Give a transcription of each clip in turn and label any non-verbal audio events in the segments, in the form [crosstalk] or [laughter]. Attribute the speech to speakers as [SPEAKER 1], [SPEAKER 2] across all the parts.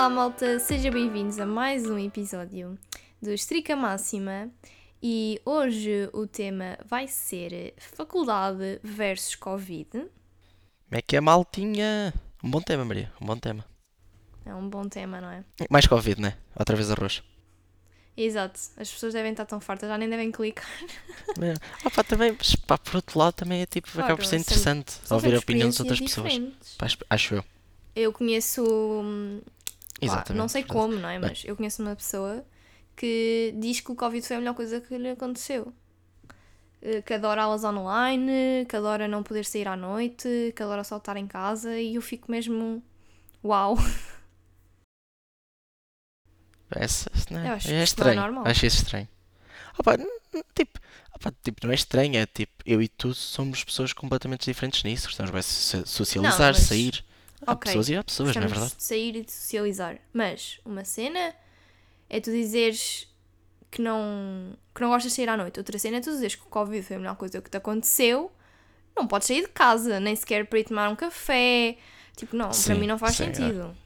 [SPEAKER 1] Olá, malta, sejam bem-vindos a mais um episódio do Estrica Máxima e hoje o tema vai ser Faculdade versus Covid.
[SPEAKER 2] Como é que é, maltinha? Um bom tema, Maria, um bom tema.
[SPEAKER 1] É um bom tema, não é?
[SPEAKER 2] Mais Covid, né? Outra vez arroz.
[SPEAKER 1] Exato, as pessoas devem estar tão fartas, já nem devem clicar.
[SPEAKER 2] É. Ah, pá, também, pá, por outro lado, também é tipo,
[SPEAKER 1] Claro,
[SPEAKER 2] acaba por ser interessante ouvir a opinião de outras pessoas. Pá, acho- acho eu.
[SPEAKER 1] Eu conheço, hum, pá,
[SPEAKER 2] Exatamente.
[SPEAKER 1] não sei como, não é? Mas eu conheço uma pessoa que diz que o Covid foi a melhor coisa que lhe aconteceu. Eh, Que adora aulas online, que adora não poder sair à noite, que adora só estar em casa e eu fico mesmo. Uau!
[SPEAKER 2] Essa, não é,
[SPEAKER 1] Eu acho
[SPEAKER 2] é
[SPEAKER 1] não é
[SPEAKER 2] estranho.
[SPEAKER 1] normal.
[SPEAKER 2] Acho isso estranho. Ah, n- n- tipo, ah, pá, tipo, não é estranho, é tipo, eu e tu somos pessoas completamente diferentes nisso. Gostamos de so- socializar,
[SPEAKER 1] mas-
[SPEAKER 2] sair. Há
[SPEAKER 1] Ok,
[SPEAKER 2] pessoas e há pessoas, não é verdade?
[SPEAKER 1] de sair e de socializar. Mas uma cena é tu dizeres que não, que não gostas de sair à noite. Outra cena é tu dizeres que o Covid foi a melhor coisa que te aconteceu. Não podes sair de casa, nem sequer para ir tomar um café. Tipo, não, para
[SPEAKER 2] Sim,
[SPEAKER 1] mim não faz
[SPEAKER 2] sim, é.
[SPEAKER 1] sentido.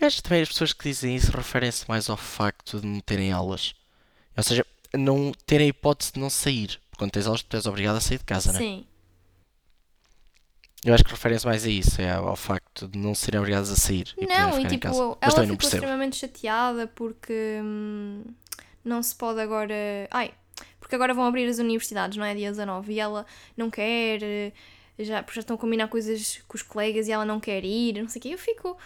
[SPEAKER 2] Eu acho que também as pessoas que dizem isso referem-se mais ao facto de não terem aulas. Ou seja, não terem a hipótese de não sair. Porque quando tens aulas, tu és obrigado a sair de casa, né?
[SPEAKER 1] Sim.
[SPEAKER 2] Eu acho que referem-se mais a isso, é ao facto de não serem obrigados a sair e
[SPEAKER 1] Não, e tipo.
[SPEAKER 2] Mas
[SPEAKER 1] ela
[SPEAKER 2] também não
[SPEAKER 1] ficou extremamente chateada porque hum, não se pode agora. Ai, porque agora vão abrir as universidades, não é? Dia 19 e ela não quer, eh, já, porque já estão a combinar coisas com os colegas e ela não quer ir, não sei o quê. Eu fico,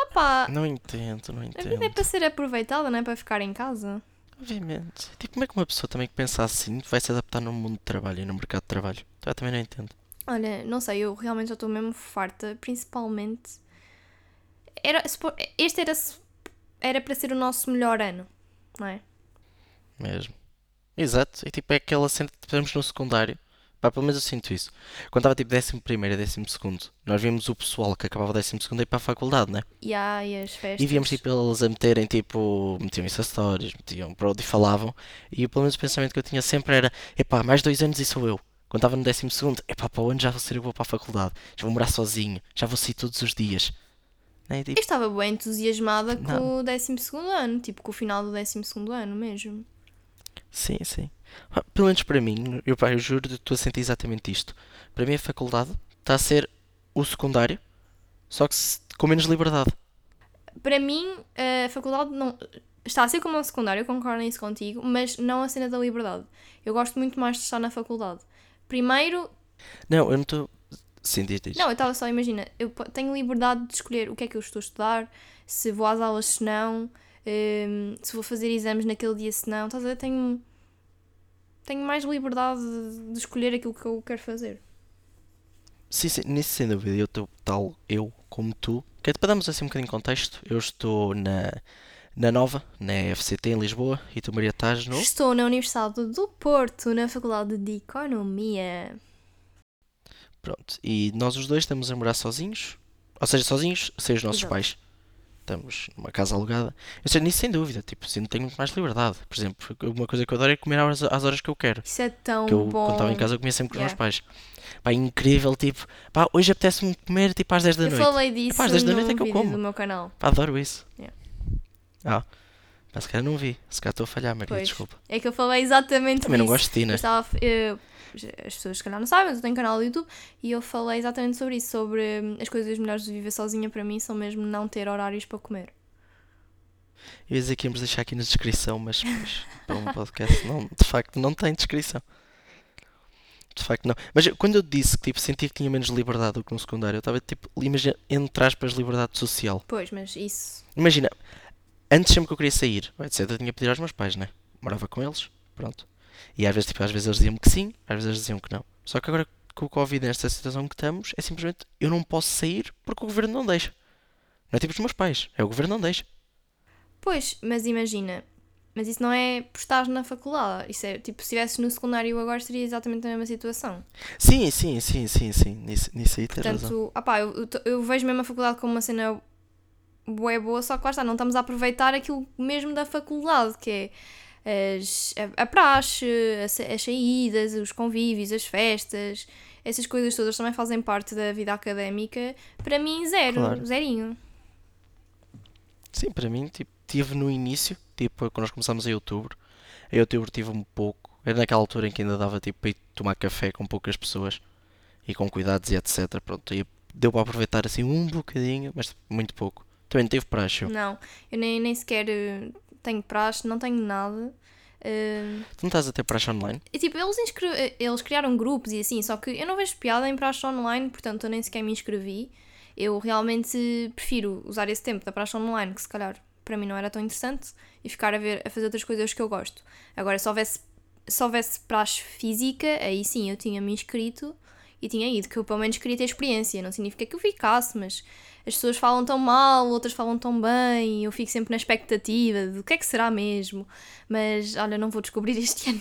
[SPEAKER 1] opá,
[SPEAKER 2] Não entendo, não
[SPEAKER 1] a vida é
[SPEAKER 2] entendo.
[SPEAKER 1] para ser aproveitada, não é para ficar em casa.
[SPEAKER 2] Obviamente. Tipo, como é que uma pessoa também que pensa assim vai se adaptar no mundo de trabalho e no mercado de trabalho? Eu também não entendo.
[SPEAKER 1] Olha, não sei, eu realmente já estou mesmo farta, principalmente. Era, este era, era para ser o nosso melhor ano, não é?
[SPEAKER 2] Mesmo. Exato. E tipo, é aquela cena que tivemos no secundário. Pá, pelo menos eu sinto isso. Quando estava tipo décimo primeiro e décimo segundo, nós víamos o pessoal que acabava o décimo segundo a ir para a faculdade, né?
[SPEAKER 1] E há e as festas.
[SPEAKER 2] E víamos tipo eles a meterem tipo, metiam isso a stories, metiam pronto e falavam. E pelo menos o pensamento que eu tinha sempre era, epá, mais dois anos e sou eu. Quando estava no décimo segundo, epá, para o ano já vou ser eu vou para a faculdade, já vou morar sozinho, já vou sair todos os dias. E, tipo,
[SPEAKER 1] Eu estava bem entusiasmada com
[SPEAKER 2] Não.
[SPEAKER 1] o 12 ano, tipo com o final do 12 ano mesmo.
[SPEAKER 2] Sim, sim. Ah, Pelo menos para mim, eu, pá, eu juro que estou a sentir exatamente isto. Para mim a faculdade está a ser o secundário, só que com menos liberdade.
[SPEAKER 1] Para mim, a faculdade não. Está a ser como um secundário, eu concordo nisso contigo, mas não a cena da liberdade. Eu gosto muito mais de estar na faculdade. Primeiro,
[SPEAKER 2] Não, eu não estou. Sim, diz, diz.
[SPEAKER 1] não, eu estava só, imagina, eu tenho liberdade de escolher o que é que eu estou a estudar, se vou às aulas, se não, hum, se vou fazer exames naquele dia, se não. Estás a ver? Tenho, tenho mais liberdade de, de escolher aquilo que eu quero fazer.
[SPEAKER 2] Sim, sim, nisso sem dúvida. Eu estou tal, eu como tu. Que é para darmos assim um bocadinho de contexto, eu estou na, na Nova, na FCT em Lisboa, e tu, Maria, estás no.
[SPEAKER 1] Estou na Universidade do Porto, na Faculdade de Economia.
[SPEAKER 2] Pronto. E nós os dois estamos a morar sozinhos, ou seja, sozinhos, sem os nossos
[SPEAKER 1] Exato.
[SPEAKER 2] pais. Estamos numa casa alugada. Eu sei, nisso sem dúvida, tipo, assim, tenho muito mais liberdade. Por exemplo, uma coisa que eu adoro é comer às, às horas que eu quero.
[SPEAKER 1] Isso é tão
[SPEAKER 2] Que eu,
[SPEAKER 1] bom.
[SPEAKER 2] quando estava em casa, eu comia sempre com os
[SPEAKER 1] Yeah.
[SPEAKER 2] meus pais. Pá, incrível, tipo, pá, hoje apetece-me comer tipo às 10 da
[SPEAKER 1] Eu
[SPEAKER 2] noite.
[SPEAKER 1] falei disso
[SPEAKER 2] Pá, às 10 da
[SPEAKER 1] no
[SPEAKER 2] noite é que eu como.
[SPEAKER 1] do meu canal.
[SPEAKER 2] Pá, adoro isso.
[SPEAKER 1] Yeah.
[SPEAKER 2] Ah, pá, se calhar não vi. Se calhar estou a falhar, Maria,
[SPEAKER 1] Pois.
[SPEAKER 2] desculpa.
[SPEAKER 1] É que eu falei exatamente
[SPEAKER 2] Também não
[SPEAKER 1] disso.
[SPEAKER 2] gosto de ti, né?
[SPEAKER 1] Eu estava, eu- as pessoas se calhar não sabem, mas eu tenho canal do YouTube e eu falei exatamente sobre isso, sobre hum, as coisas melhores de viver sozinha para mim são mesmo não ter horários para comer.
[SPEAKER 2] Eu ia dizer que íamos deixar aqui na descrição, mas pois, [laughs] para um podcast não, de facto não tem descrição. De facto não. Mas eu- quando eu disse que tipo, senti que tinha menos liberdade do que no secundário, eu estava tipo, imagina, entre aspas, liberdade social.
[SPEAKER 1] Pois, mas isso.
[SPEAKER 2] Imagina, antes sempre que eu queria sair, dizer, eu tinha que pedir aos meus pais, né? Morava com eles, pronto. E às vezes, tipo, às vezes eles diziam-me que sim, às vezes eles diziam que não. Só que agora com o Covid, nesta situação que estamos, é simplesmente eu não posso sair porque o governo não deixa. Não é tipo os meus pais, é o governo não deixa.
[SPEAKER 1] Pois, mas imagina, mas isso não é por estar na faculdade. Isso é tipo, se estivesses no secundário agora seria exatamente a mesma situação.
[SPEAKER 2] Sim, sim, sim, sim, sim. Nisso, nisso aí tens razão.
[SPEAKER 1] Portanto, opá, eu, eu, eu vejo mesmo a faculdade como uma cena bué boa, só que lá está, não estamos a aproveitar aquilo mesmo da faculdade, que é as, a, a praxe, as, as saídas, os convívios, as festas, essas coisas todas também fazem parte da vida académica. Para mim, zero,
[SPEAKER 2] Claro.
[SPEAKER 1] zerinho.
[SPEAKER 2] Sim, para mim, tipo, tive no início, tipo, quando nós começámos em outubro, em outubro tive um pouco, era naquela altura em que ainda dava tipo para ir tomar café com poucas pessoas e com cuidados e etc. Pronto, e deu para aproveitar assim um bocadinho, mas muito pouco. Também não teve praxe. eu.
[SPEAKER 1] Não, eu nem, nem sequer eh, tenho praxe, não tenho nada. Eh,
[SPEAKER 2] Tu não estás a ter praxe online?
[SPEAKER 1] e tipo, eles, inscre- eh, eles criaram grupos e assim, só que eu não vejo piada em praxe online, portanto eu nem sequer me inscrevi. Eu realmente prefiro usar esse tempo da praxe online, que se calhar para mim não era tão interessante, e ficar a, ver, a fazer outras coisas que eu gosto. Agora, se houvesse, se houvesse praxe física, aí sim eu tinha me inscrito e tinha ido, que eu pelo menos queria ter experiência. Não significa que eu ficasse, mas as pessoas falam tão mal, outras falam tão bem, eu fico sempre na expectativa do que é que será mesmo. Mas olha, não vou descobrir [laughs] este ano.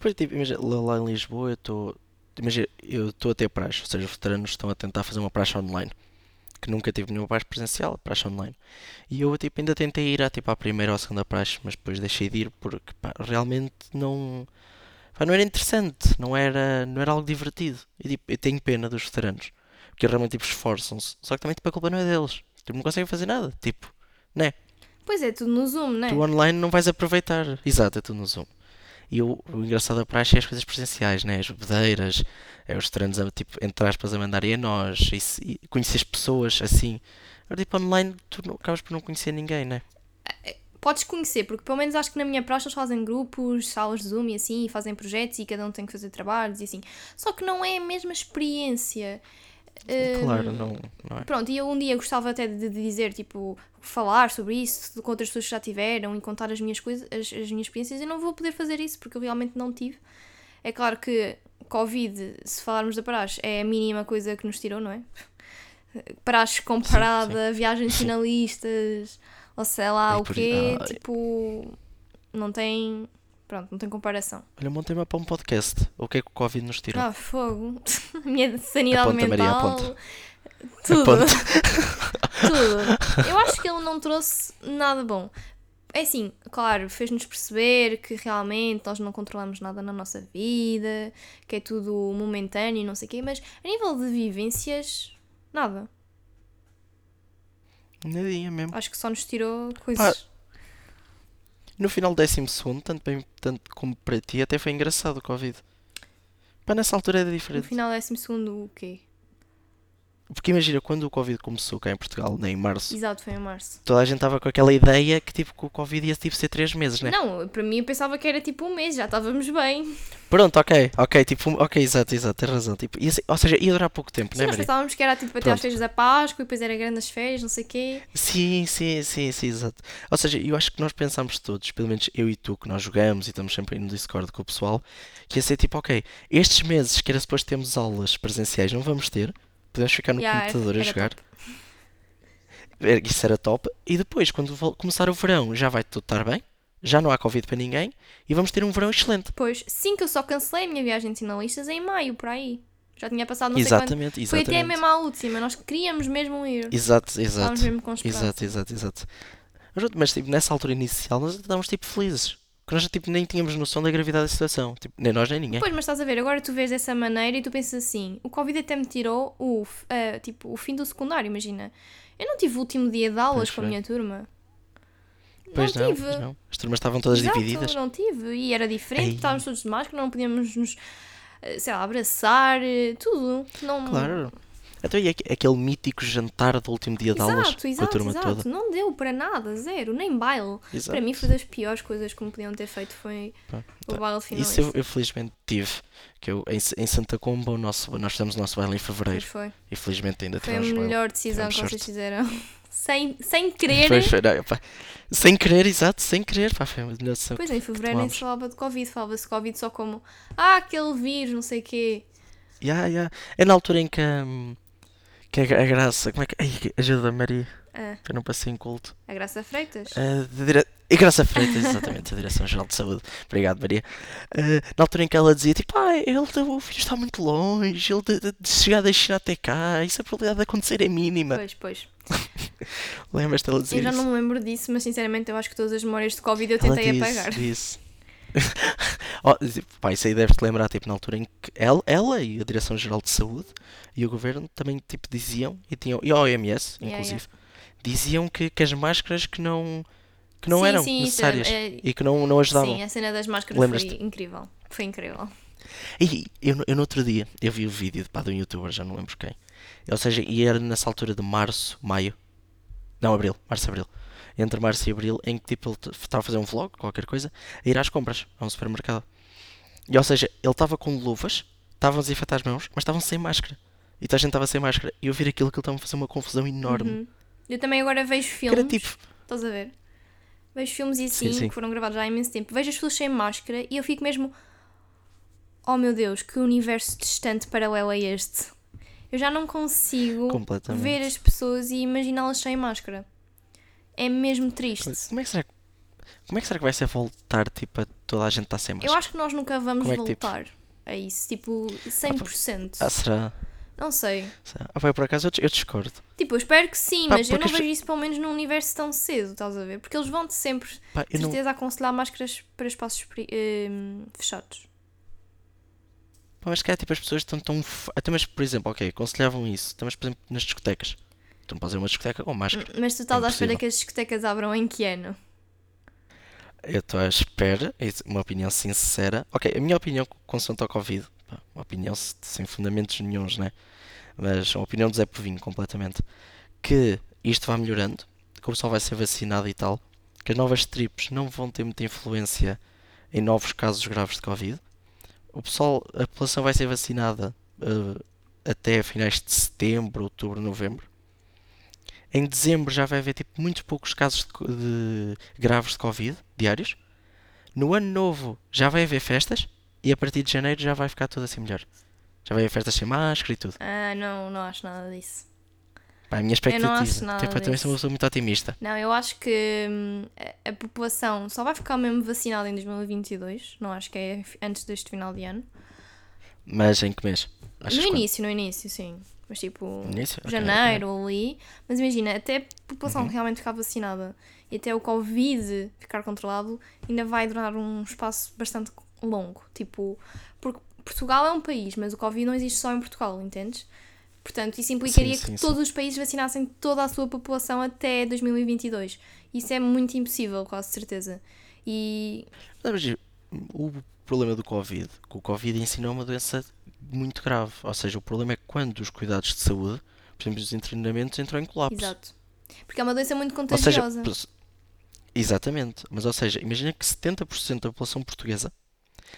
[SPEAKER 2] Pois, tipo, imagina, lá lá em Lisboa eu estou. Imagina, eu estou a ter praxe, ou seja, os veteranos estão a tentar fazer uma praxe online. Que nunca tive nenhuma praxe presencial, praxe online. E eu, tipo, ainda tentei ir à, tipo, à primeira ou à segunda praxe, mas depois deixei de ir porque, pá, realmente não. Pá, não era interessante, não era, não era algo divertido. E, tipo, eu tenho pena dos veteranos, porque realmente, tipo, esforçam-se. Só que também, tipo, a culpa não é deles. Tipo, não conseguem fazer nada, tipo, né?
[SPEAKER 1] Pois é, tudo no Zoom, não é?
[SPEAKER 2] Tu online não vais aproveitar. Exato, é tudo no Zoom. E o, o engraçado da praxe é as coisas presenciais, né? As bebedeiras, é os treinos, a, tipo, entre aspas, a mandarem a nós, e, e conhecer as pessoas assim. Agora, tipo, online, tu não, acabas por não conhecer ninguém, né?
[SPEAKER 1] Podes conhecer, porque pelo menos acho que na minha praxe eles fazem grupos, salas de Zoom e assim, e fazem projetos e cada um tem que fazer trabalhos e assim. Só que não é a mesma experiência. Hum,
[SPEAKER 2] Claro, não, não é?
[SPEAKER 1] Pronto, e eu um dia gostava até de, dizer, tipo, falar sobre isso com outras pessoas que já tiveram e contar as minhas coisas, as, as minhas experiências. Eu não vou poder fazer isso porque eu realmente não tive. É claro que Covid, se falarmos da praxe, é a mínima coisa que nos tirou, não é? [laughs] Praxe comparada, viagens finalistas, [laughs] ou sei lá o
[SPEAKER 2] por-
[SPEAKER 1] quê,
[SPEAKER 2] ai.
[SPEAKER 1] tipo, não tem. Pronto, não tem comparação.
[SPEAKER 2] Olha, um tema para um podcast. O que é que o Covid nos tirou?
[SPEAKER 1] Ah, fogo. [laughs] A minha sanidade
[SPEAKER 2] Aponta, Maria,
[SPEAKER 1] mental.
[SPEAKER 2] aponta.
[SPEAKER 1] Tudo. [laughs] Tudo. Eu acho que ele não trouxe nada bom. É assim, claro, fez-nos perceber que realmente nós não controlamos nada na nossa vida, que é tudo momentâneo e não sei o quê, mas a nível de vivências, nada.
[SPEAKER 2] Nadinha mesmo.
[SPEAKER 1] Acho que só nos tirou coisas.
[SPEAKER 2] No final do décimo segundo, tanto, bem, tanto como para ti, até foi engraçado o Covid. Pá, nessa altura era
[SPEAKER 1] no
[SPEAKER 2] diferente.
[SPEAKER 1] final, décimo segundo, o quê?
[SPEAKER 2] Porque imagina, quando o Covid começou cá em Portugal, né, em março,
[SPEAKER 1] Exato, foi em março.
[SPEAKER 2] toda a gente estava com aquela ideia que tipo que o Covid ia tipo ser 3 meses, né?
[SPEAKER 1] Não, para mim eu pensava que era tipo um mês, já estávamos bem.
[SPEAKER 2] Pronto, ok, ok, tipo, ok, exato, exato, tens razão. Tipo, ia ou seja, ia durar pouco tempo,
[SPEAKER 1] Sim,
[SPEAKER 2] né,
[SPEAKER 1] nós
[SPEAKER 2] Maria?
[SPEAKER 1] pensávamos que era tipo até às férias da Páscoa e depois era grandes férias, não sei o quê.
[SPEAKER 2] Sim, sim, sim, sim, exato. Ou seja, eu acho que nós pensámos todos, pelo menos eu e tu, que nós jogamos e estamos sempre aí no Discord com o pessoal, que ia ser tipo, ok, estes meses que era suposto termos aulas presenciais, não vamos ter, podemos ficar no
[SPEAKER 1] Yeah,
[SPEAKER 2] computador a jogar. Era- Isso era top. E depois, quando começar o verão, já vai tudo estar bem, já não há Covid para ninguém e vamos ter um verão excelente.
[SPEAKER 1] Depois, sim, que eu só cancelei a minha viagem de sinalistas em maio, por aí. Já tinha passado não sei quanto.
[SPEAKER 2] Exatamente,
[SPEAKER 1] Foi até
[SPEAKER 2] exatamente.
[SPEAKER 1] mesmo à última, nós queríamos mesmo ir.
[SPEAKER 2] Exato, exato.
[SPEAKER 1] Estávamos mesmo com esperança.
[SPEAKER 2] Exato, exato, exato. Mas tipo, nessa altura inicial nós estávamos tipo felizes. Porque nós tipo, nem tínhamos noção da gravidade da situação. Tipo, nem nós nem ninguém.
[SPEAKER 1] Pois, mas estás a ver, agora tu vês dessa maneira e tu pensas assim, o Covid até me tirou o, ah, tipo, o fim do secundário, imagina. Eu não tive o último dia de aulas
[SPEAKER 2] Pois
[SPEAKER 1] com a minha turma.
[SPEAKER 2] Pois
[SPEAKER 1] não
[SPEAKER 2] não,
[SPEAKER 1] tive.
[SPEAKER 2] pois não. As turmas estavam todas
[SPEAKER 1] Exato,
[SPEAKER 2] divididas.
[SPEAKER 1] não tive. E era diferente,
[SPEAKER 2] Ei.
[SPEAKER 1] estávamos todos de máscara, não podíamos nos, eh, sei lá, abraçar, eh, tudo. Não,
[SPEAKER 2] Claro. Então, e aque- aquele mítico jantar do último dia de aulas
[SPEAKER 1] Exato,
[SPEAKER 2] com a
[SPEAKER 1] exato,
[SPEAKER 2] turma
[SPEAKER 1] exato.
[SPEAKER 2] toda?
[SPEAKER 1] Não deu para nada, zero, nem baile.
[SPEAKER 2] Exato.
[SPEAKER 1] Para mim foi das piores coisas que me podiam ter feito foi
[SPEAKER 2] Pá,
[SPEAKER 1] o
[SPEAKER 2] tá.
[SPEAKER 1] baile final.
[SPEAKER 2] Isso eu, eu felizmente tive. Que eu, em, em Santa Comba, o nosso, nós fizemos o nosso baile em fevereiro.
[SPEAKER 1] foi.
[SPEAKER 2] E felizmente ainda
[SPEAKER 1] Foi a
[SPEAKER 2] tivemos baile.
[SPEAKER 1] melhor decisão
[SPEAKER 2] tivemos
[SPEAKER 1] que vocês fizeram. [laughs] Sem, sem querer.
[SPEAKER 2] Pois foi, não, pá. Sem querer, exato, sem querer. Pá, foi a melhor decisão
[SPEAKER 1] Pois
[SPEAKER 2] que-
[SPEAKER 1] em fevereiro nem se falava de Covid, falava-se de Covid só como ah, aquele vírus, não sei o quê.
[SPEAKER 2] Ya, ya. É na altura em que, hum, que a, a Graça. Como é que. Ai, ajuda, Maria.
[SPEAKER 1] Ah,
[SPEAKER 2] Para não passar em culto.
[SPEAKER 1] a Graça Freitas.
[SPEAKER 2] Dire... E Graça Freitas, exatamente, a Direção-Geral de Saúde. Obrigado, Maria. Ah, na altura em que ela dizia, tipo, ah, ele, o filho está muito longe, ele de, de- de chegar da China até cá, isso a probabilidade de acontecer é mínima.
[SPEAKER 1] Pois, pois. [laughs]
[SPEAKER 2] Lembras-te dela dizer
[SPEAKER 1] Eu já
[SPEAKER 2] isso?
[SPEAKER 1] não me lembro disso, mas sinceramente eu acho que todas as memórias de Covid eu
[SPEAKER 2] Ela
[SPEAKER 1] tentei
[SPEAKER 2] disse,
[SPEAKER 1] apagar.
[SPEAKER 2] disse. [laughs] oh, pá, isso aí deves-te lembrar, tipo, na altura em que ela, ela e a Direção-Geral de Saúde e o Governo também, tipo, diziam, e, tinham, e a OMS,
[SPEAKER 1] Yeah,
[SPEAKER 2] inclusive, diziam que, que as máscaras que não, que não
[SPEAKER 1] Sim,
[SPEAKER 2] eram
[SPEAKER 1] sim,
[SPEAKER 2] necessárias
[SPEAKER 1] é- é-
[SPEAKER 2] e que não, não ajudavam.
[SPEAKER 1] Sim, a cena das máscaras foi incrível. Foi incrível.
[SPEAKER 2] E eu, no- eu no outro dia, eu vi o vídeo pá, de um youtuber, já não lembro quem. Ou seja, e era nessa altura de março, maio. Não, abril, março, abril. Entre março e abril, em que tipo ele estava a fazer um vlog, qualquer coisa, a ir às compras, a um supermercado. E ou seja, ele estava com luvas, estava a desinfetar as mãos, mas estavam sem máscara. E toda a gente estava sem máscara. E eu vi aquilo que ele estava a fazer uma confusão enorme.
[SPEAKER 1] Uhum. Eu também agora vejo filmes.
[SPEAKER 2] era tipo,
[SPEAKER 1] Estás a ver? Vejo filmes e assim,
[SPEAKER 2] Sim, sim.
[SPEAKER 1] que foram gravados há imenso tempo. Vejo as pessoas sem máscara e eu fico mesmo. Oh meu Deus, que universo distante paralelo é este? Eu já não consigo ver as pessoas e imaginá-las sem máscara. É mesmo triste.
[SPEAKER 2] Como é que será que, como é que, será que vai ser voltar, tipo, a toda a gente estar sem máscara?
[SPEAKER 1] Eu acho que nós nunca vamos
[SPEAKER 2] é que, tipo?
[SPEAKER 1] voltar a isso. Tipo, 100%.
[SPEAKER 2] Ah, será?
[SPEAKER 1] Não sei.
[SPEAKER 2] Ah, pá, por acaso eu, eu discordo.
[SPEAKER 1] Tipo, eu espero que sim,
[SPEAKER 2] Pá,
[SPEAKER 1] mas eu não vejo isso pelo menos num universo tão cedo, estás a ver? Porque eles vão-te sempre,
[SPEAKER 2] Pá,
[SPEAKER 1] de
[SPEAKER 2] eu não,
[SPEAKER 1] certeza, aconselhar máscaras para espaços hum, fechados.
[SPEAKER 2] Pá, mas é tipo as pessoas estão tão. Até mas, por exemplo, ok, aconselhavam isso. Até mas, por exemplo, nas discotecas. Tu não podes ir a uma discoteca com máscara.
[SPEAKER 1] Mas tu estás à espera que as discotecas abram em que ano?
[SPEAKER 2] Eu estou à espera, é uma opinião sincera. Ok, a minha opinião consoante ao Covid, uma opinião se- sem fundamentos nenhuns, né? Mas uma opinião do Zé Povinho, completamente. Que isto vai melhorando, que o pessoal vai ser vacinado e tal, que as novas tripes não vão ter muita influência em novos casos graves de Covid. O pessoal, a população vai ser vacinada eh, até finais de setembro, outubro, novembro. Em dezembro já vai haver tipo muito poucos casos de, de graves de Covid diários. No ano novo já vai haver festas e a partir de janeiro já vai ficar tudo assim melhor. Já vai haver festas sem máscara e tudo.
[SPEAKER 1] Ah, não, não acho nada disso.
[SPEAKER 2] Pá, a minha
[SPEAKER 1] não
[SPEAKER 2] expectativa.
[SPEAKER 1] acho nada
[SPEAKER 2] tipo, eu também sou uma pessoa muito otimista.
[SPEAKER 1] Não, eu acho que hum, a, a população só vai ficar mesmo vacinada em 2022. Não acho que é antes deste final de ano.
[SPEAKER 2] Mas em que mês? Achas
[SPEAKER 1] no
[SPEAKER 2] quando?
[SPEAKER 1] início, no início, sim. Mas tipo, janeiro ou ali. Mas imagina, até a população
[SPEAKER 2] Uhum.
[SPEAKER 1] realmente ficar vacinada e até o Covid ficar controlado, ainda vai durar um espaço bastante longo. Tipo, porque Portugal é um país, mas o Covid não existe só em Portugal, entendes? Portanto, isso implicaria
[SPEAKER 2] sim,
[SPEAKER 1] que
[SPEAKER 2] sim.
[SPEAKER 1] todos os países vacinassem toda a sua população até 2022. Isso é muito impossível, quase certeza. E
[SPEAKER 2] Mas, o problema do Covid, que o Covid em si não é uma doença muito grave. Ou seja, o problema é quando os cuidados de saúde, por exemplo, os internamentos, entram em colapso.
[SPEAKER 1] Exato. Porque é uma doença muito
[SPEAKER 2] Ou seja,
[SPEAKER 1] contagiosa.
[SPEAKER 2] exatamente. Mas, ou seja, imagina que 70% da população portuguesa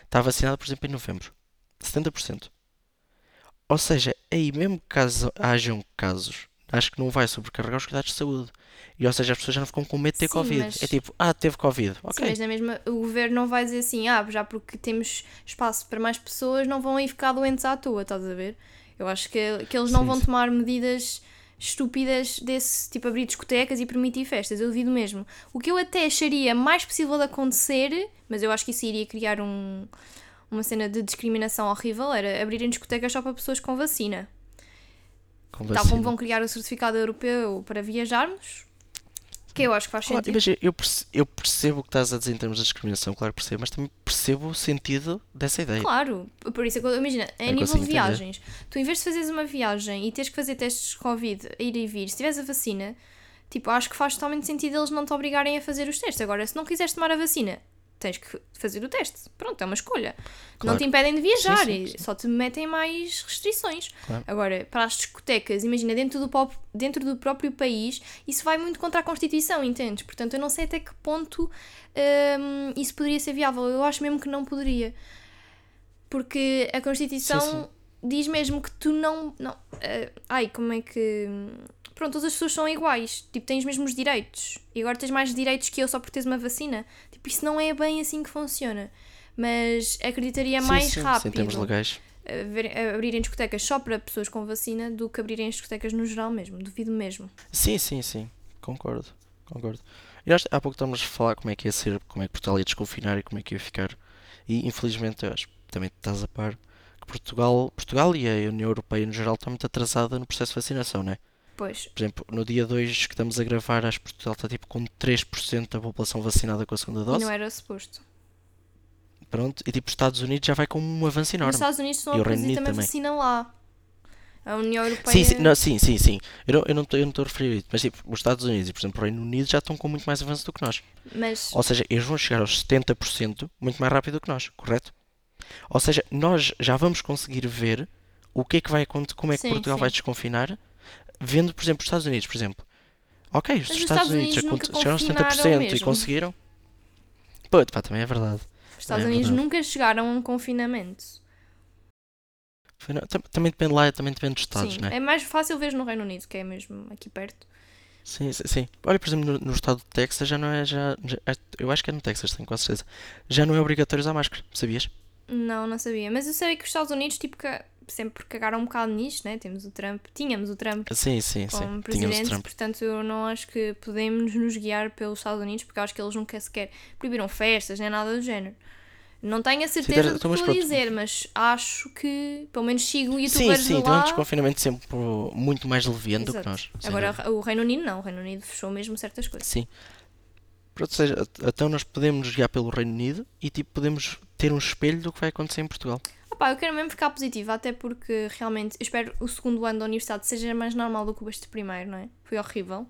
[SPEAKER 2] está vacinada, por exemplo, em novembro. 70%. Ou seja, aí mesmo que caso hajam casos, acho que não vai sobrecarregar os cuidados de saúde. E, ou seja, as pessoas já não ficam com medo de ter
[SPEAKER 1] Sim,
[SPEAKER 2] Covid.
[SPEAKER 1] mas-
[SPEAKER 2] É tipo, ah, teve Covid.
[SPEAKER 1] Sim,
[SPEAKER 2] Ok.
[SPEAKER 1] mas na mesma, o governo não vai dizer assim, ah, já porque temos espaço para mais pessoas, não vão aí ficar doentes à toa, estás a ver? Eu acho que, que eles não
[SPEAKER 2] Sim,
[SPEAKER 1] vão
[SPEAKER 2] sim.
[SPEAKER 1] tomar medidas estúpidas desse, tipo abrir discotecas e permitir festas, eu duvido mesmo. O que eu até acharia mais possível de acontecer, mas eu acho que isso iria criar um, uma cena de discriminação horrível, era abrirem discotecas só para pessoas com vacina.
[SPEAKER 2] Com
[SPEAKER 1] Tal
[SPEAKER 2] vacina.
[SPEAKER 1] como vão criar o certificado europeu para viajarmos, que eu acho que faz
[SPEAKER 2] Claro,
[SPEAKER 1] sentido.
[SPEAKER 2] imagina, eu, perce- eu percebo o que estás a dizer em termos de discriminação, claro que percebo, mas também percebo o sentido dessa ideia.
[SPEAKER 1] Claro, por isso é que eu- imagina, em
[SPEAKER 2] Eu
[SPEAKER 1] nível de
[SPEAKER 2] entender.
[SPEAKER 1] viagens, tu em vez de fazeres uma viagem e teres que fazer testes de Covid, a ir e vir, se tiveres a vacina, tipo, acho que faz totalmente sentido eles não te obrigarem a fazer os testes. Agora, se não quiseres tomar a vacina, tens que fazer o teste. Pronto, é uma escolha. Não
[SPEAKER 2] Claro.
[SPEAKER 1] te impedem de viajar,
[SPEAKER 2] Sim, sim, sim.
[SPEAKER 1] só te metem mais restrições.
[SPEAKER 2] Claro.
[SPEAKER 1] Agora, para as discotecas, imagina, dentro do, pop- dentro do próprio país, isso vai muito contra a Constituição, entendes? Portanto, eu não sei até que ponto hum, isso poderia ser viável. Eu acho mesmo que não poderia. Porque a Constituição diz mesmo que tu não. não eh, ai, como é que. Pronto, todas as pessoas são iguais. Tipo, tens os mesmos direitos. E agora tens mais direitos que eu só por teres uma vacina. Tipo, isso não é bem assim que funciona. Mas acreditaria
[SPEAKER 2] Sim,
[SPEAKER 1] mais
[SPEAKER 2] sim, sim,
[SPEAKER 1] rápido
[SPEAKER 2] em termos legais.
[SPEAKER 1] abrirem discotecas só para pessoas com vacina do que abrirem as discotecas no geral mesmo. Duvido mesmo.
[SPEAKER 2] Sim, sim, sim. Concordo. Concordo. E nós, há pouco estávamos a falar como é que ia ser, como é que Portugal ia desconfinar e como é que ia ficar. E infelizmente eu acho que também estás a par que Portugal, Portugal e a União Europeia no geral está muito atrasada no processo de vacinação, né?
[SPEAKER 1] Pois,
[SPEAKER 2] Por exemplo, no dia 2 que estamos a gravar, acho que Portugal está tipo com 3% da população vacinada com a segunda
[SPEAKER 1] e
[SPEAKER 2] dose.
[SPEAKER 1] não era suposto.
[SPEAKER 2] Pronto. E tipo, os Estados Unidos já vai com um avanço enorme.
[SPEAKER 1] Estados Unidos estão
[SPEAKER 2] E
[SPEAKER 1] a produzir também
[SPEAKER 2] também.
[SPEAKER 1] vacina lá. A União Europeia.
[SPEAKER 2] Sim, sim, não, sim, sim, sim. Eu não, eu não estou a referir a isso, mas tipo, os Estados Unidos e, por exemplo, o Reino Unido já estão com muito mais avanço do que nós.
[SPEAKER 1] Mas
[SPEAKER 2] Ou seja, eles vão chegar aos 70% muito mais rápido do que nós, correto? Ou seja, nós já vamos conseguir ver o que é que vai acontecer, como é que
[SPEAKER 1] Sim,
[SPEAKER 2] Portugal
[SPEAKER 1] sim.
[SPEAKER 2] vai desconfinar, vendo, por exemplo, os Estados Unidos, por exemplo. Ok, os Estados
[SPEAKER 1] Estados
[SPEAKER 2] Unidos
[SPEAKER 1] Unidos
[SPEAKER 2] chegaram aos
[SPEAKER 1] confinaram
[SPEAKER 2] 70% e conseguiram. Pô, pá, também é verdade.
[SPEAKER 1] os Estados
[SPEAKER 2] é
[SPEAKER 1] Unidos
[SPEAKER 2] verdade.
[SPEAKER 1] nunca chegaram a um confinamento.
[SPEAKER 2] Também depende lá, também depende dos Estados,
[SPEAKER 1] Sim,
[SPEAKER 2] né?
[SPEAKER 1] é mais fácil ver no Reino Unido, que é mesmo aqui perto.
[SPEAKER 2] Sim, sim, sim. Olha, por exemplo, no, no estado de Texas já não é, já, já- é- eu acho que é no Texas, tenho quase certeza. Já não é obrigatório usar máscara, sabias?
[SPEAKER 1] Não, não sabia. Mas eu sei que os Estados Unidos, tipo, que sempre cagaram um bocado nisto, né? Temos o Trump, tínhamos o Trump
[SPEAKER 2] Sim, sim, sim.
[SPEAKER 1] como
[SPEAKER 2] Tínhamos
[SPEAKER 1] presidente, portanto eu não acho que podemos nos guiar pelos Estados Unidos, porque acho que eles nunca sequer proibiram festas, nem nada do género. Não tenho a certeza do que estou a dizer, mas acho que, pelo menos sigo
[SPEAKER 2] Sim,
[SPEAKER 1] youtubers
[SPEAKER 2] sim,
[SPEAKER 1] de
[SPEAKER 2] um
[SPEAKER 1] lá.
[SPEAKER 2] desconfinamento sempre muito mais leviano do que nós.
[SPEAKER 1] Agora
[SPEAKER 2] dúvida.
[SPEAKER 1] o Reino Unido não, o Reino Unido fechou mesmo certas coisas.
[SPEAKER 2] Sim. Pronto, seja, então nós podemos nos guiar pelo Reino Unido e tipo, podemos ter um espelho do que vai acontecer em Portugal.
[SPEAKER 1] Eu quero mesmo ficar positiva, até porque realmente eu espero o segundo ano da universidade seja mais normal do que este primeiro, não é? Foi horrível.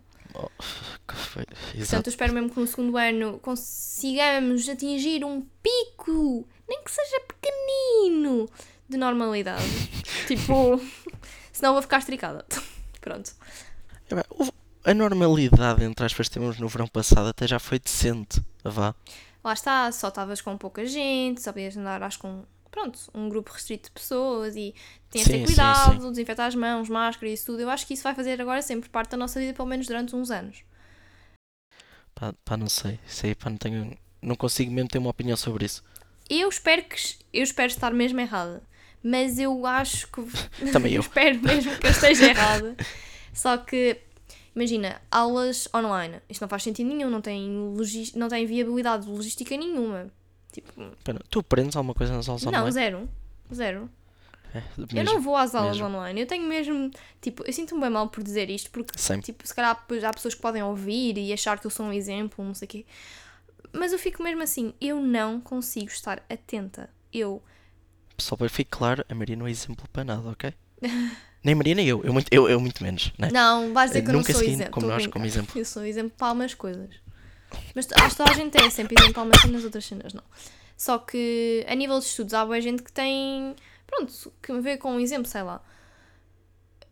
[SPEAKER 2] Que foi-
[SPEAKER 1] Portanto, eu espero mesmo que no segundo ano consigamos atingir um pico, nem que seja pequenino, de normalidade. [laughs] tipo, senão vou ficar estricada. [laughs] Pronto.
[SPEAKER 2] É bem, A normalidade, entre aspas, temos no verão passado até já foi decente. Vá.
[SPEAKER 1] Lá está, só estavas com pouca gente, só podias andar, acho, com, pronto, um grupo restrito de pessoas e de
[SPEAKER 2] Sim,
[SPEAKER 1] ter
[SPEAKER 2] sim,
[SPEAKER 1] cuidado, desinfetar as mãos, máscara e isso tudo. Eu acho que isso vai fazer agora sempre parte da nossa vida, pelo menos durante uns anos.
[SPEAKER 2] Pá, pá, não sei. Aí, pá, não tenho. Não consigo mesmo ter uma opinião sobre isso.
[SPEAKER 1] Eu espero que eu espero estar mesmo errada, mas eu acho que [laughs]
[SPEAKER 2] Também [laughs] eu.
[SPEAKER 1] espero mesmo que eu esteja errada. Só que imagina, aulas online, isto não faz sentido nenhum, não tem, logi- não tem viabilidade logística nenhuma. Tipo,
[SPEAKER 2] Pá, não. Tu aprendes alguma coisa nas aulas
[SPEAKER 1] não,
[SPEAKER 2] online?
[SPEAKER 1] zero. Zero.
[SPEAKER 2] É,
[SPEAKER 1] Eu não vou às aulas
[SPEAKER 2] mesmo.
[SPEAKER 1] online. Eu tenho mesmo. Tipo, eu sinto-me bem mal por dizer isto, porque,
[SPEAKER 2] Sempre.
[SPEAKER 1] tipo, se calhar há pessoas que podem ouvir e achar que eu sou um exemplo, não sei o quê. Mas eu fico mesmo assim, eu não consigo estar atenta. Eu.
[SPEAKER 2] Só para ficar claro, a Maria não é exemplo para nada, ok? [laughs] nem Maria nem eu. Eu muito, eu, eu muito menos, né?
[SPEAKER 1] Não, vais dizer que eu não
[SPEAKER 2] Nunca
[SPEAKER 1] sou exemplo.
[SPEAKER 2] como nós, como exemplo.
[SPEAKER 1] Eu sou exemplo para algumas coisas. Mas acho que toda a gente é sempre algumas cenas, outras cenas não. Só que a nível de estudos há boa gente que tem. Pronto, que me vê com um exemplo, sei lá.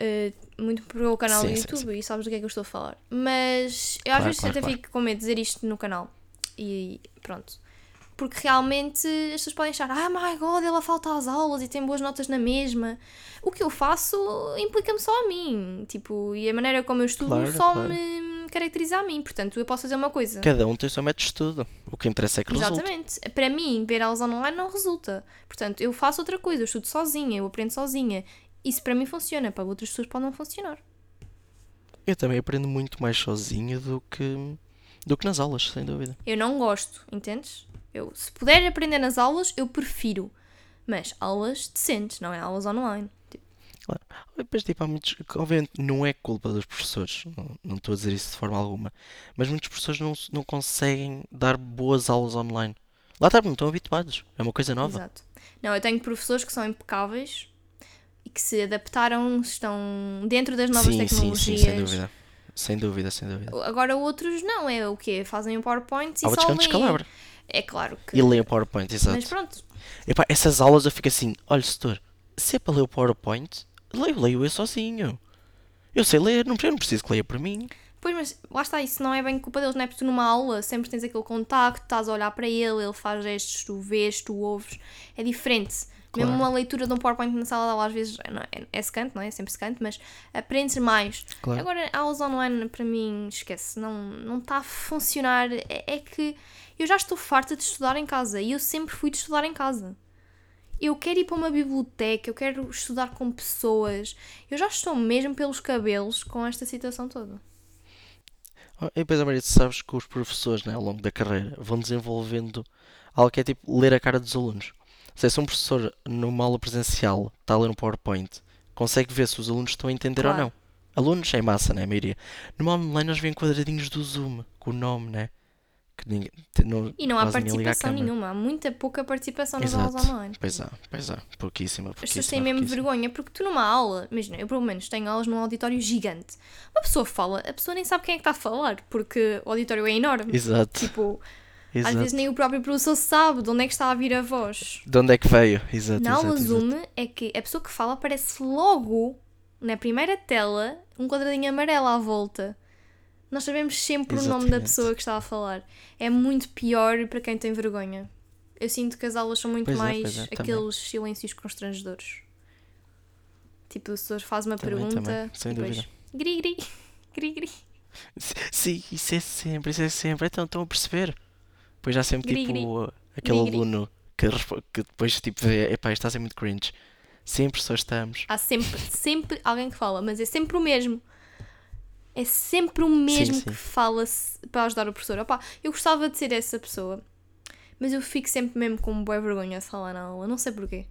[SPEAKER 1] eh, muito para o canal
[SPEAKER 2] Sim,
[SPEAKER 1] do
[SPEAKER 2] sim,
[SPEAKER 1] YouTube e sabes do que é que eu estou a falar. Mas eu às
[SPEAKER 2] Claro,
[SPEAKER 1] vezes
[SPEAKER 2] claro,
[SPEAKER 1] até
[SPEAKER 2] claro.
[SPEAKER 1] fico com medo de dizer isto no canal. E pronto. Porque realmente as pessoas podem achar, ah, my god, ela falta às aulas e tem boas notas na mesma. O que eu faço implica-me só a mim. Tipo, e a maneira como eu estudo
[SPEAKER 2] Claro,
[SPEAKER 1] só
[SPEAKER 2] claro.
[SPEAKER 1] me caracteriza a mim. Portanto, eu posso fazer uma coisa.
[SPEAKER 2] Cada um tem o seu método de estudo. O que interessa é que resulte.
[SPEAKER 1] Exatamente. Para mim, ver aulas online não resulta. Portanto, eu faço outra coisa, eu estudo sozinha, eu aprendo sozinha. Isso para mim funciona, para outras pessoas pode não funcionar.
[SPEAKER 2] Eu também aprendo muito mais sozinho do que, do que nas aulas, sem dúvida.
[SPEAKER 1] Eu não gosto, entendes? Eu, se puder aprender nas aulas, eu prefiro. Mas aulas decentes, não é aulas online. Tipo,
[SPEAKER 2] Depois, tipo, há muitos. Obviamente, não é culpa dos professores, não, não estou a dizer isso de forma alguma, mas muitos professores não, não conseguem dar boas aulas online. Lá está, não estão habituados. É uma coisa nova.
[SPEAKER 1] Exato. Não, eu tenho professores que são impecáveis e que se adaptaram, estão dentro das novas
[SPEAKER 2] sim, sim,
[SPEAKER 1] tecnologias.
[SPEAKER 2] sim, sem dúvida. Sem dúvida, sem dúvida.
[SPEAKER 1] Agora outros não, é o quê? Fazem o PowerPoint e
[SPEAKER 2] Há
[SPEAKER 1] só leem. É claro que.
[SPEAKER 2] E o PowerPoint, exato.
[SPEAKER 1] Mas pronto,
[SPEAKER 2] Epá, essas aulas eu fico assim, olha, setor, se é para ler o PowerPoint, leio, leio eu sozinho. Eu sei ler, não, eu não preciso que leia por mim.
[SPEAKER 1] Pois, mas lá está, isso não é bem culpa deles, não é? Porque tu numa aula sempre tens aquele contacto, estás a olhar para ele, ele faz gestos, tu vês, tu ouves. É diferente.
[SPEAKER 2] Claro.
[SPEAKER 1] Mesmo uma leitura de um PowerPoint na sala de aula às vezes é, é, secante, não é? É sempre secante, mas aprendes mais.
[SPEAKER 2] Claro.
[SPEAKER 1] Agora, aulas online, para mim, esquece, não não está a funcionar. É, é que eu já estou farta de estudar em casa e eu sempre fui de estudar em casa. Eu quero ir para uma biblioteca, eu quero estudar com pessoas. Eu já estou mesmo pelos cabelos com esta situação toda.
[SPEAKER 2] Oh, E depois, Maria, tu sabes que os professores, né, ao longo da carreira, vão desenvolvendo algo que é tipo ler a cara dos alunos. Seja, se um professor numa aula presencial está a ler um PowerPoint, consegue ver se os alunos estão a entender
[SPEAKER 1] Claro.
[SPEAKER 2] ou não. Alunos é massa, né, a maioria. Numa online nós vemos quadradinhos do Zoom, com o nome, né? Que ninguém, não,
[SPEAKER 1] E não há participação nenhuma, há muita pouca participação nas aulas
[SPEAKER 2] Exato.
[SPEAKER 1] online.
[SPEAKER 2] Pois há, pois há. Pouquíssima,
[SPEAKER 1] As pessoas têm mesmo vergonha, porque tu numa aula, imagina, eu pelo menos tenho aulas num auditório gigante. Uma pessoa fala, a pessoa nem sabe quem é que está a falar, porque o auditório é enorme.
[SPEAKER 2] Exato,
[SPEAKER 1] Tipo, às
[SPEAKER 2] exato.
[SPEAKER 1] vezes nem o próprio professor sabe de onde é que está a vir a voz.
[SPEAKER 2] De onde é que veio? Exato,
[SPEAKER 1] Na
[SPEAKER 2] exato,
[SPEAKER 1] aula
[SPEAKER 2] exato.
[SPEAKER 1] Zoom é que a pessoa que fala aparece logo na primeira tela um quadradinho amarelo à volta. Nós sabemos sempre o nome da
[SPEAKER 2] Exatamente.
[SPEAKER 1] pessoa que está a falar. É muito pior para quem tem vergonha. Eu sinto que as aulas são muito
[SPEAKER 2] Pois é,
[SPEAKER 1] mais
[SPEAKER 2] é, também.
[SPEAKER 1] aqueles silêncios constrangedores. Tipo, o professor faz uma
[SPEAKER 2] Também,
[SPEAKER 1] pergunta
[SPEAKER 2] também, sem
[SPEAKER 1] e depois
[SPEAKER 2] dúvida.
[SPEAKER 1] gri gri, [laughs] gri gri.
[SPEAKER 2] Sim, isso é sempre, isso é sempre. Então estão a perceber. Depois há sempre
[SPEAKER 1] Gri,
[SPEAKER 2] tipo
[SPEAKER 1] gri.
[SPEAKER 2] uh, aquele
[SPEAKER 1] Gri,
[SPEAKER 2] aluno que, que depois tipo vê, epá, isto está a ser muito cringe. Sempre só estamos.
[SPEAKER 1] Há sempre, sempre alguém que fala, mas é sempre o mesmo. É sempre o mesmo
[SPEAKER 2] sim.
[SPEAKER 1] que fala para ajudar o professor. Opá, eu gostava de ser essa pessoa, mas eu fico sempre mesmo com boa vergonha de falar na aula. Não sei porquê.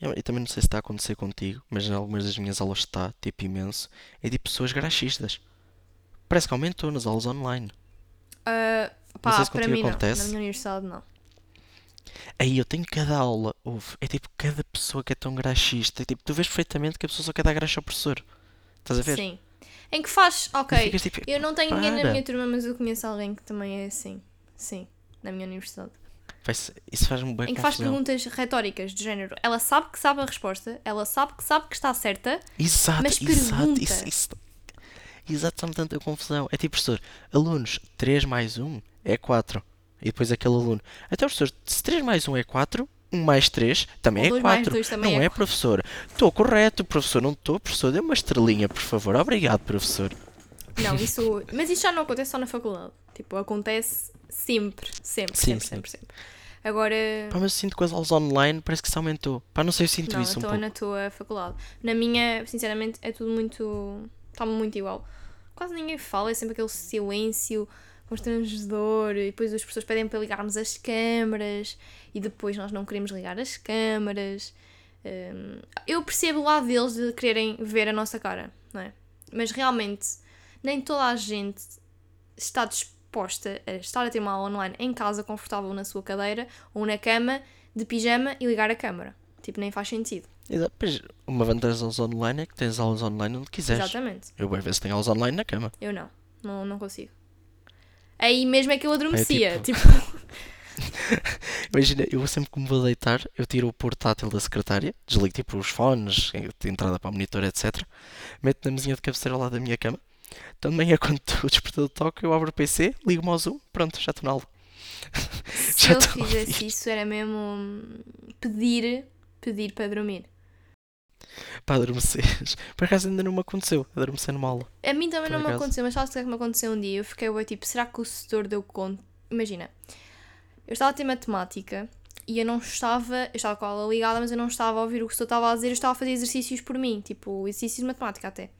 [SPEAKER 2] Eu, eu também não sei se está a acontecer contigo, mas em algumas das minhas aulas está, tipo imenso. É tipo pessoas graxistas. Parece que aumentou nas aulas online.
[SPEAKER 1] Ah, pá,
[SPEAKER 2] sei se
[SPEAKER 1] para mim não.
[SPEAKER 2] acontece.
[SPEAKER 1] Na minha universidade não.
[SPEAKER 2] Aí eu tenho cada aula, ouve, é tipo cada pessoa que é tão graxista. É, tipo, tu vês perfeitamente que a pessoa só quer dar graxa ao professor. Estás a ver?
[SPEAKER 1] Sim. Em que faz, ok.
[SPEAKER 2] tipo,
[SPEAKER 1] Eu não tenho ninguém na
[SPEAKER 2] para.
[SPEAKER 1] minha turma, mas eu conheço alguém que também é assim. Sim, na minha universidade.
[SPEAKER 2] Isso faz-me bem
[SPEAKER 1] Em que faz perguntas retóricas de género. Ela sabe que sabe a resposta, ela sabe que sabe que está certa,
[SPEAKER 2] Exato,
[SPEAKER 1] Mas
[SPEAKER 2] exato,
[SPEAKER 1] pergunta.
[SPEAKER 2] isso, isso, exato, dá-me tanta confusão. É tipo, professor, alunos, 3 mais 1 é 4. E depois aquele aluno, até professor, se 3 mais 1 é 4, 1 mais 3 também é
[SPEAKER 1] dois mais
[SPEAKER 2] 4.
[SPEAKER 1] dois também
[SPEAKER 2] não
[SPEAKER 1] é
[SPEAKER 2] é, professor. Estou correto, professor, não estou, professor. Dê uma estrelinha, por favor. Obrigado, professor.
[SPEAKER 1] Não, [laughs] isso. Mas isso já não acontece só na faculdade. Tipo, acontece sempre, sempre,
[SPEAKER 2] Sim,
[SPEAKER 1] sempre, sempre, sempre. Agora.
[SPEAKER 2] Pá, mas eu sinto que as aulas online parece que isso aumentou. Pá, não sei, eu sinto
[SPEAKER 1] Não,
[SPEAKER 2] isso um
[SPEAKER 1] estou
[SPEAKER 2] pouco.
[SPEAKER 1] na tua faculdade. Na minha, sinceramente, é tudo muito. Está muito igual. Quase ninguém fala, é sempre aquele silêncio constrangedor. E depois os professores pedem para ligarmos as câmaras e depois nós não queremos ligar as câmaras. Hum, eu percebo o lado deles de quererem ver a nossa cara, não é? Mas realmente, nem toda a gente está disposta a estar a ter uma aula online em casa, confortável na sua cadeira ou na cama, de pijama e ligar a câmara. Tipo, nem faz sentido.
[SPEAKER 2] Exato. Pois, uma vantagem das aulas online é que tens aulas online onde quiseres.
[SPEAKER 1] Exatamente.
[SPEAKER 2] Eu, às vezes, tenho aulas online na cama.
[SPEAKER 1] Eu não. Não, não consigo. Aí mesmo é que eu adormecia.
[SPEAKER 2] tipo-
[SPEAKER 1] tipo... [laughs]
[SPEAKER 2] Imagina, eu sempre que me vou deitar, eu tiro o portátil da secretária, desligo tipo os fones, entrada para o monitor, etc. Meto na mesinha de cabeceira lado da minha cama. De manhã, quando [laughs] o despertador toca, eu abro o PC, ligo-me ao Zoom, pronto, já estou na aula. [laughs]
[SPEAKER 1] Se eu fizesse isso, era mesmo pedir, pedir para dormir.
[SPEAKER 2] Para adormecer. [laughs] Por acaso ainda não me aconteceu, adormecer numa aula.
[SPEAKER 1] A mim também não me aconteceu, mas sabes o que é que me aconteceu um dia? Eu fiquei bué, tipo, será que o setor deu conta? Imagina, eu estava a ter matemática e eu não estava, eu estava com a aula ligada, mas eu não estava a ouvir o que o setor estava a dizer, eu estava a fazer exercícios por mim, tipo, exercícios de matemática até.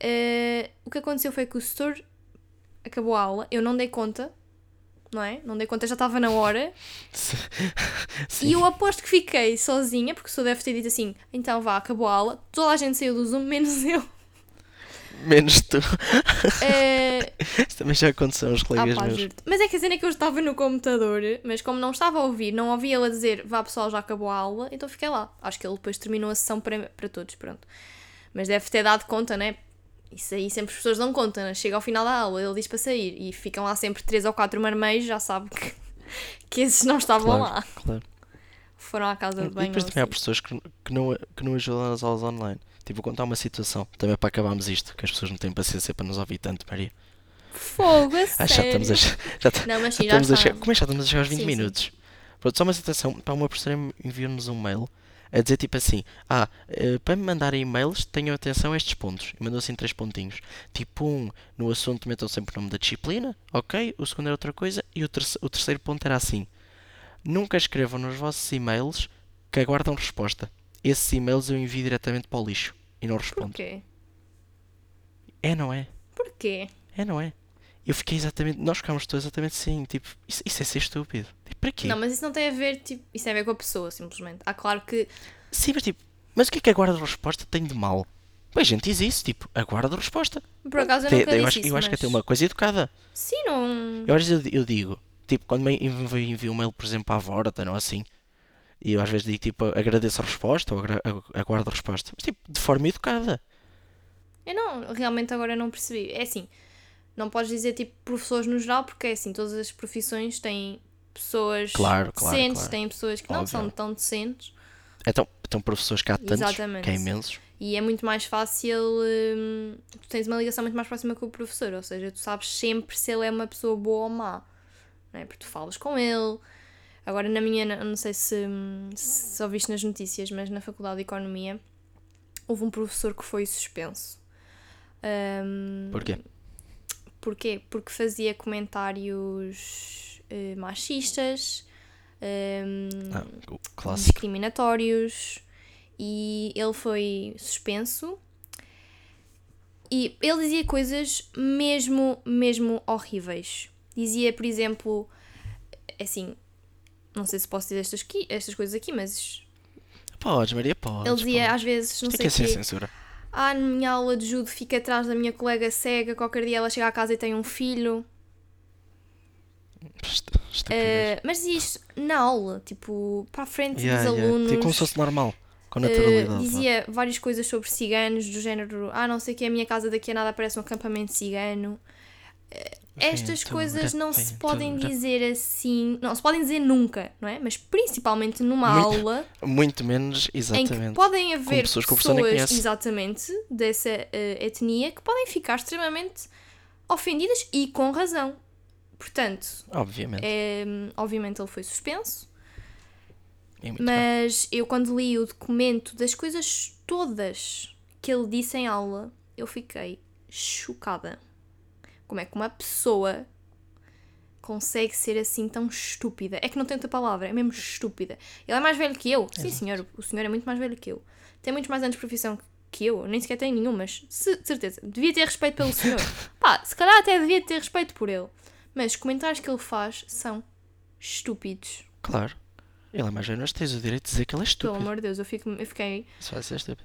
[SPEAKER 1] Eh, o que aconteceu foi que o setor acabou a aula, eu não dei conta, não é? Não dei conta, já estava na hora, [laughs]
[SPEAKER 2] Sim.
[SPEAKER 1] e eu aposto que fiquei sozinha, porque o setor deve ter dito assim, então vá, acabou a aula, toda a gente saiu do Zoom, menos [laughs] eu.
[SPEAKER 2] Menos tu.
[SPEAKER 1] Eh, [laughs]
[SPEAKER 2] Isso também já aconteceu aos
[SPEAKER 1] Ah,
[SPEAKER 2] colegas
[SPEAKER 1] pá,
[SPEAKER 2] meus.
[SPEAKER 1] Mas é que a cena é que eu estava no computador, mas como não estava a ouvir, não ouvi ela dizer vá pessoal, já acabou a aula, então fiquei lá. Acho que ele depois terminou a sessão para, para todos, pronto. Mas deve ter dado conta, né? Isso aí sempre as pessoas dão conta, né? Chega ao final da aula, ele diz para sair e ficam lá sempre três ou quatro marmeiros, já sabe que, que esses não estavam
[SPEAKER 2] Claro,
[SPEAKER 1] lá.
[SPEAKER 2] claro.
[SPEAKER 1] Foram à casa de
[SPEAKER 2] E
[SPEAKER 1] banho.
[SPEAKER 2] depois
[SPEAKER 1] ou
[SPEAKER 2] também há
[SPEAKER 1] assim.
[SPEAKER 2] pessoas que, que, não, que não ajudam nas aulas online. Tipo, vou contar uma situação, também para acabarmos isto, que as pessoas não têm paciência para nos ouvir tanto, Maria.
[SPEAKER 1] Fogo, a
[SPEAKER 2] Ah, já estamos a, já, ta-
[SPEAKER 1] Não, mas
[SPEAKER 2] já
[SPEAKER 1] sim, já
[SPEAKER 2] estamos a chegar. Como é que já estamos a chegar aos 20
[SPEAKER 1] Sim, sim.
[SPEAKER 2] minutos? Pronto, só uma situação. Para uma professora enviou-nos um mail a dizer tipo assim: Ah, eh, para me mandarem e-mails, tenham atenção a estes pontos. E mandou assim três pontinhos. Tipo, um, no assunto metam sempre o nome da disciplina, ok? O segundo era outra coisa. E o, terce- o terceiro ponto era assim: Nunca escrevam nos vossos e-mails que aguardam resposta. Esses e-mails eu envio diretamente para o lixo e não respondo.
[SPEAKER 1] Porquê?
[SPEAKER 2] É, não é?
[SPEAKER 1] Porquê?
[SPEAKER 2] É, não é? Eu fiquei exatamente. Nós ficámos todos exatamente assim. Tipo, isso, isso é ser estúpido. Tipo, para quê?
[SPEAKER 1] Não, mas isso não tem a ver, tipo, isso tem a ver com a pessoa, simplesmente. Há claro que
[SPEAKER 2] Sim, mas tipo, mas o que é que a guarda de resposta tem de mal? Pois, gente, diz isso, tipo, aguardo resposta.
[SPEAKER 1] Por acaso eu
[SPEAKER 2] Te- eu acho,
[SPEAKER 1] isso,
[SPEAKER 2] eu acho que é
[SPEAKER 1] mas-
[SPEAKER 2] até uma coisa educada.
[SPEAKER 1] Sim, não...
[SPEAKER 2] Eu às vezes eu, eu digo, tipo, quando me envio, um mail, por exemplo, à Vorta, não assim, e eu às vezes digo, tipo, agradeço a resposta ou aguardo a resposta. Mas, tipo, de forma educada.
[SPEAKER 1] Eu não, realmente agora não percebi. É assim, não podes dizer tipo professores no geral, porque é assim, todas as profissões têm pessoas
[SPEAKER 2] Claro, claro,
[SPEAKER 1] decentes,
[SPEAKER 2] claro.
[SPEAKER 1] têm pessoas que não
[SPEAKER 2] Óbvio.
[SPEAKER 1] são tão decentes
[SPEAKER 2] Então, então professores que há tantos,
[SPEAKER 1] Exatamente.
[SPEAKER 2] que há imensos.
[SPEAKER 1] e é muito mais fácil. hum, tu tens uma ligação muito mais próxima com o professor, ou seja, tu sabes sempre se ele é uma pessoa boa ou má, não é? Porque tu falas com ele. Agora, na minha, não sei se, hum, se ouviste nas notícias, mas na Faculdade de Economia houve um professor que foi suspenso. Hum,
[SPEAKER 2] Porquê?
[SPEAKER 1] Porquê? Porque fazia comentários eh, machistas, ehm,
[SPEAKER 2] Ah,
[SPEAKER 1] discriminatórios e ele foi suspenso. E ele dizia coisas mesmo, mesmo horríveis. Dizia, por exemplo, assim, não sei se posso dizer estas, aqui, estas coisas aqui, mas
[SPEAKER 2] Podes, Maria, podes.
[SPEAKER 1] ele dizia
[SPEAKER 2] podes.
[SPEAKER 1] às vezes, não
[SPEAKER 2] Isto é
[SPEAKER 1] sei
[SPEAKER 2] que é
[SPEAKER 1] quê,
[SPEAKER 2] censura.
[SPEAKER 1] Ah, na minha aula de judo fica atrás da minha colega cega, qualquer dia ela chega à casa e tem um filho. Uh, mas isto na aula, tipo, para a frente
[SPEAKER 2] Yeah,
[SPEAKER 1] dos
[SPEAKER 2] yeah.
[SPEAKER 1] alunos.
[SPEAKER 2] Tipo como se fosse normal. Com
[SPEAKER 1] uh,
[SPEAKER 2] naturalidade. vá.
[SPEAKER 1] dizia várias coisas sobre ciganos, do género, ah, não sei o que, a minha casa daqui a nada parece um acampamento cigano. Uh, Estas coisas não se podem dizer assim, não se podem dizer nunca, não é? Mas principalmente numa
[SPEAKER 2] Muito-
[SPEAKER 1] aula
[SPEAKER 2] Muito menos,
[SPEAKER 1] em que
[SPEAKER 2] exatamente.
[SPEAKER 1] podem haver
[SPEAKER 2] pessoas nem
[SPEAKER 1] pessoas,
[SPEAKER 2] conhece.
[SPEAKER 1] exatamente, dessa uh, etnia que podem ficar extremamente ofendidas e com razão. Portanto,
[SPEAKER 2] Obviamente.
[SPEAKER 1] é, obviamente ele foi suspenso.
[SPEAKER 2] E muito bem.
[SPEAKER 1] Mas eu, quando li o documento das coisas todas que ele disse em aula, eu fiquei chocada. Como é que uma pessoa consegue ser assim tão estúpida? É que não tem outra palavra, é mesmo estúpida. Ele é mais velho que eu. Sim, senhor, o senhor é muito mais velho que eu. Tem muitos mais anos de profissão que eu. Nem sequer tenho nenhum, mas de certeza, devia ter respeito pelo senhor. [laughs] Pá, se calhar até devia ter respeito por ele. Mas os comentários que ele faz são estúpidos.
[SPEAKER 2] Claro. Ele é mais velho, mas tens o direito de dizer que ele é
[SPEAKER 1] Pelo
[SPEAKER 2] estúpido.
[SPEAKER 1] amor de Deus, eu, fico, eu fiquei
[SPEAKER 2] ser estúpido.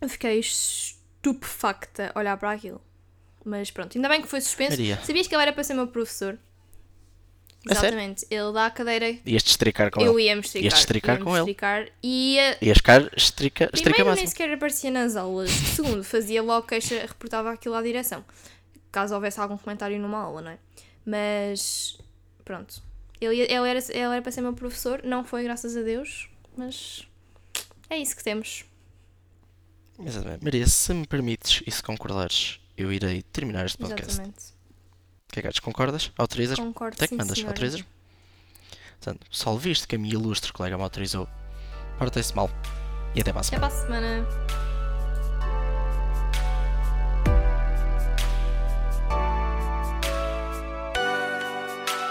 [SPEAKER 1] Eu fiquei estupefacta a olhar para aquilo. Mas pronto, ainda bem que foi suspenso.
[SPEAKER 2] Maria.
[SPEAKER 1] Sabias que ele era para ser meu professor?
[SPEAKER 2] A sério?
[SPEAKER 1] Exatamente. Ele dá a cadeira.
[SPEAKER 2] Ias-te estricar com
[SPEAKER 1] eu
[SPEAKER 2] ele.
[SPEAKER 1] ia me estricar.
[SPEAKER 2] Ias-te estricar
[SPEAKER 1] ia-me
[SPEAKER 2] com ele.
[SPEAKER 1] estricar E ia-
[SPEAKER 2] Ias ficar estrica, estrica
[SPEAKER 1] primeiro nem sequer aparecia nas aulas. [laughs] Segundo, fazia logo queixa, reportava aquilo à direção. Caso houvesse algum comentário numa aula, não é? Mas pronto. Ele, ia- ele, era, ele era para ser meu professor, não foi, graças a Deus. Mas é isso que temos.
[SPEAKER 2] Exatamente. Maria, se me permites e se concordares, eu irei terminar este podcast.
[SPEAKER 1] Exatamente.
[SPEAKER 2] O que é que achas? Concordas? Autorizas?
[SPEAKER 1] Concordo,
[SPEAKER 2] Até que
[SPEAKER 1] sim,
[SPEAKER 2] mandas?
[SPEAKER 1] senhora.
[SPEAKER 2] Autorizas? Portanto, só visto que a minha ilustre colega me autorizou, portem-se mal. E até para a semana.
[SPEAKER 1] Até para a semana.